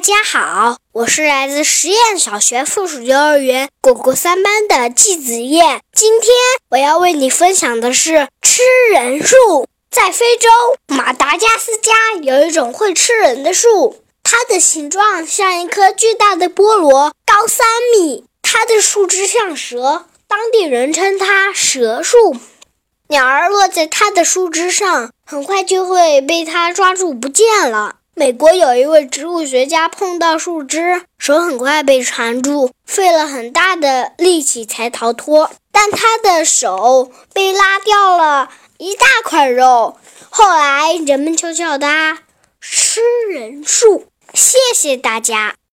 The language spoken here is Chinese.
大家好，我是来自实验小学附属幼儿园果果三班的季子叶。今天我要为你分享的是吃人树。在非洲马达加斯加有一种会吃人的树，它的形状像一颗巨大的菠萝，高三米。它的树枝像蛇，当地人称它蛇树。鸟儿落在它的树枝上，很快就会被它抓住不见了。美国有一位植物学家碰到树枝，手很快被缠住，费了很大的力气才逃脱。但他的手被拉掉了一大块肉。后来人们就叫他“吃人树”。谢谢大家。